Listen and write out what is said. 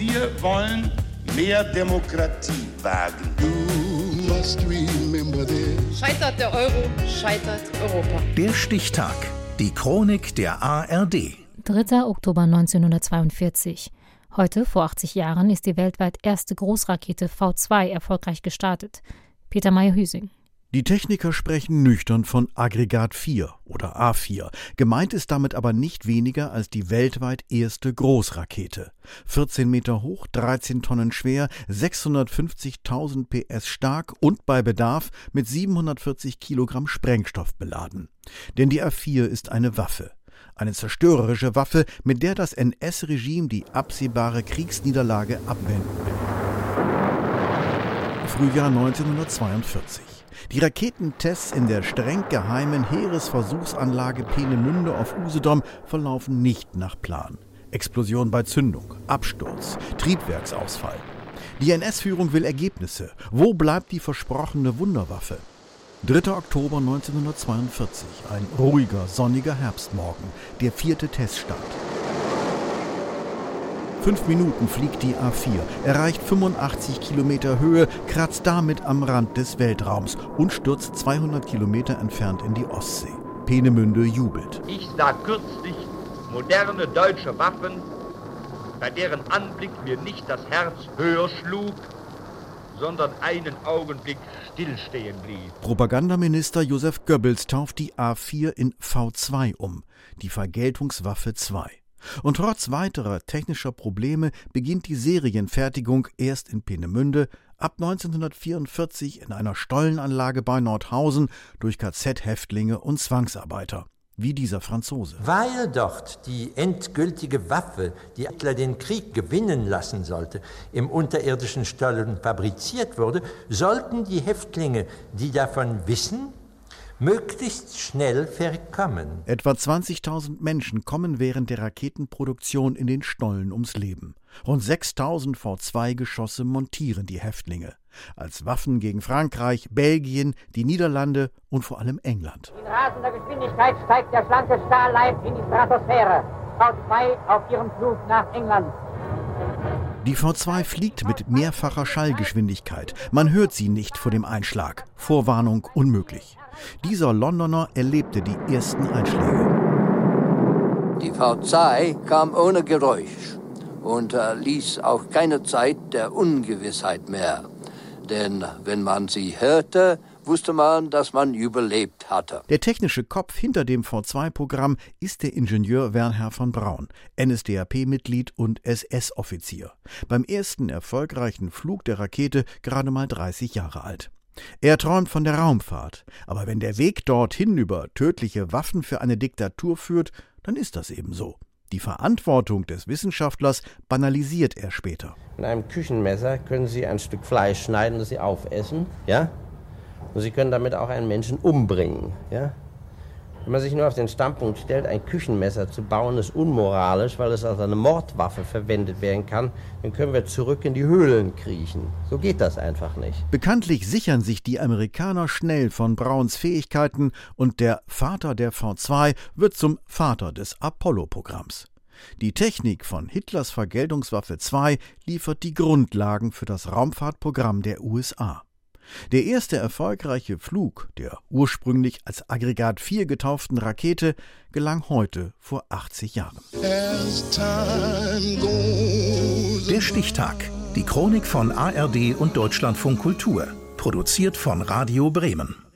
Wir wollen mehr Demokratie wagen. Scheitert der Euro, scheitert Europa. Der Stichtag. Die Chronik der ARD. 3. Oktober 1942. Heute, vor 80 Jahren, ist die weltweit erste Großrakete V2 erfolgreich gestartet. Peter Meyer-Hüsing. Die Techniker sprechen nüchtern von Aggregat 4 oder A4. Gemeint ist damit aber nicht weniger als die weltweit erste Großrakete. 14 Meter hoch, 13 Tonnen schwer, 650.000 PS stark und bei Bedarf mit 740 Kilogramm Sprengstoff beladen. Denn die A4 ist eine Waffe. Eine zerstörerische Waffe, mit der das NS-Regime die absehbare Kriegsniederlage abwenden will. Frühjahr 1942. Die Raketentests in der streng geheimen Heeresversuchsanlage Peenemünde auf Usedom verlaufen nicht nach Plan. Explosion bei Zündung, Absturz, Triebwerksausfall. Die NS-Führung will Ergebnisse. Wo bleibt die versprochene Wunderwaffe? 3. Oktober 1942, ein ruhiger, sonniger Herbstmorgen, der vierte Teststart. Fünf Minuten fliegt die A4, erreicht 85 Kilometer Höhe, kratzt damit am Rand des Weltraums und stürzt 200 Kilometer entfernt in die Ostsee. Peenemünde jubelt. Ich sah kürzlich moderne deutsche Waffen, bei deren Anblick mir nicht das Herz höher schlug, sondern einen Augenblick stillstehen blieb. Propagandaminister Josef Goebbels tauft die A4 in V2 um, die Vergeltungswaffe 2. Und trotz weiterer technischer Probleme beginnt die Serienfertigung erst in Peenemünde, ab 1944 in einer Stollenanlage bei Nordhausen durch KZ-Häftlinge und Zwangsarbeiter wie dieser Franzose. Weil dort die endgültige Waffe, die Hitler den Krieg gewinnen lassen sollte, im unterirdischen Stollen fabriziert wurde, sollten die Häftlinge, die davon wissen, möglichst schnell verkommen. Etwa 20.000 Menschen kommen während der Raketenproduktion in den Stollen ums Leben. Rund 6.000 V2-Geschosse montieren die Häftlinge. Als Waffen gegen Frankreich, Belgien, die Niederlande und vor allem England. In rasender Geschwindigkeit steigt der schlanke Stahlleib in die Stratosphäre. V2 auf ihrem Flug nach England. Die V2 fliegt mit mehrfacher Schallgeschwindigkeit. Man hört sie nicht vor dem Einschlag. Vorwarnung unmöglich. Dieser Londoner erlebte die ersten Einschläge. Die V2 kam ohne Geräusch und äh, ließ auch keine Zeit der Ungewissheit mehr. Denn wenn man sie hörte, wusste man, dass man überlebt hatte. Der technische Kopf hinter dem V2-Programm ist der Ingenieur Wernher von Braun, NSDAP-Mitglied und SS-Offizier. Beim ersten erfolgreichen Flug der Rakete gerade mal 30 Jahre alt. Er träumt von der Raumfahrt, aber wenn der Weg dorthin über tödliche Waffen für eine Diktatur führt, dann ist das eben so. Die Verantwortung des Wissenschaftlers banalisiert er später. Mit einem Küchenmesser können Sie ein Stück Fleisch schneiden, das Sie aufessen, ja? Und Sie können damit auch einen Menschen umbringen, ja? Wenn man sich nur auf den Standpunkt stellt, ein Küchenmesser zu bauen, ist unmoralisch, weil es als eine Mordwaffe verwendet werden kann, dann können wir zurück in die Höhlen kriechen. So geht das einfach nicht. Bekanntlich sichern sich die Amerikaner schnell von Brauns Fähigkeiten und der Vater der V2 wird zum Vater des Apollo-Programms. Die Technik von Hitlers Vergeltungswaffe 2 liefert die Grundlagen für das Raumfahrtprogramm der USA. Der erste erfolgreiche Flug der ursprünglich als Aggregat 4 getauften Rakete gelang heute vor 80 Jahren. Der Stichtag. Die Chronik von ARD und Deutschlandfunk Kultur. Produziert von Radio Bremen.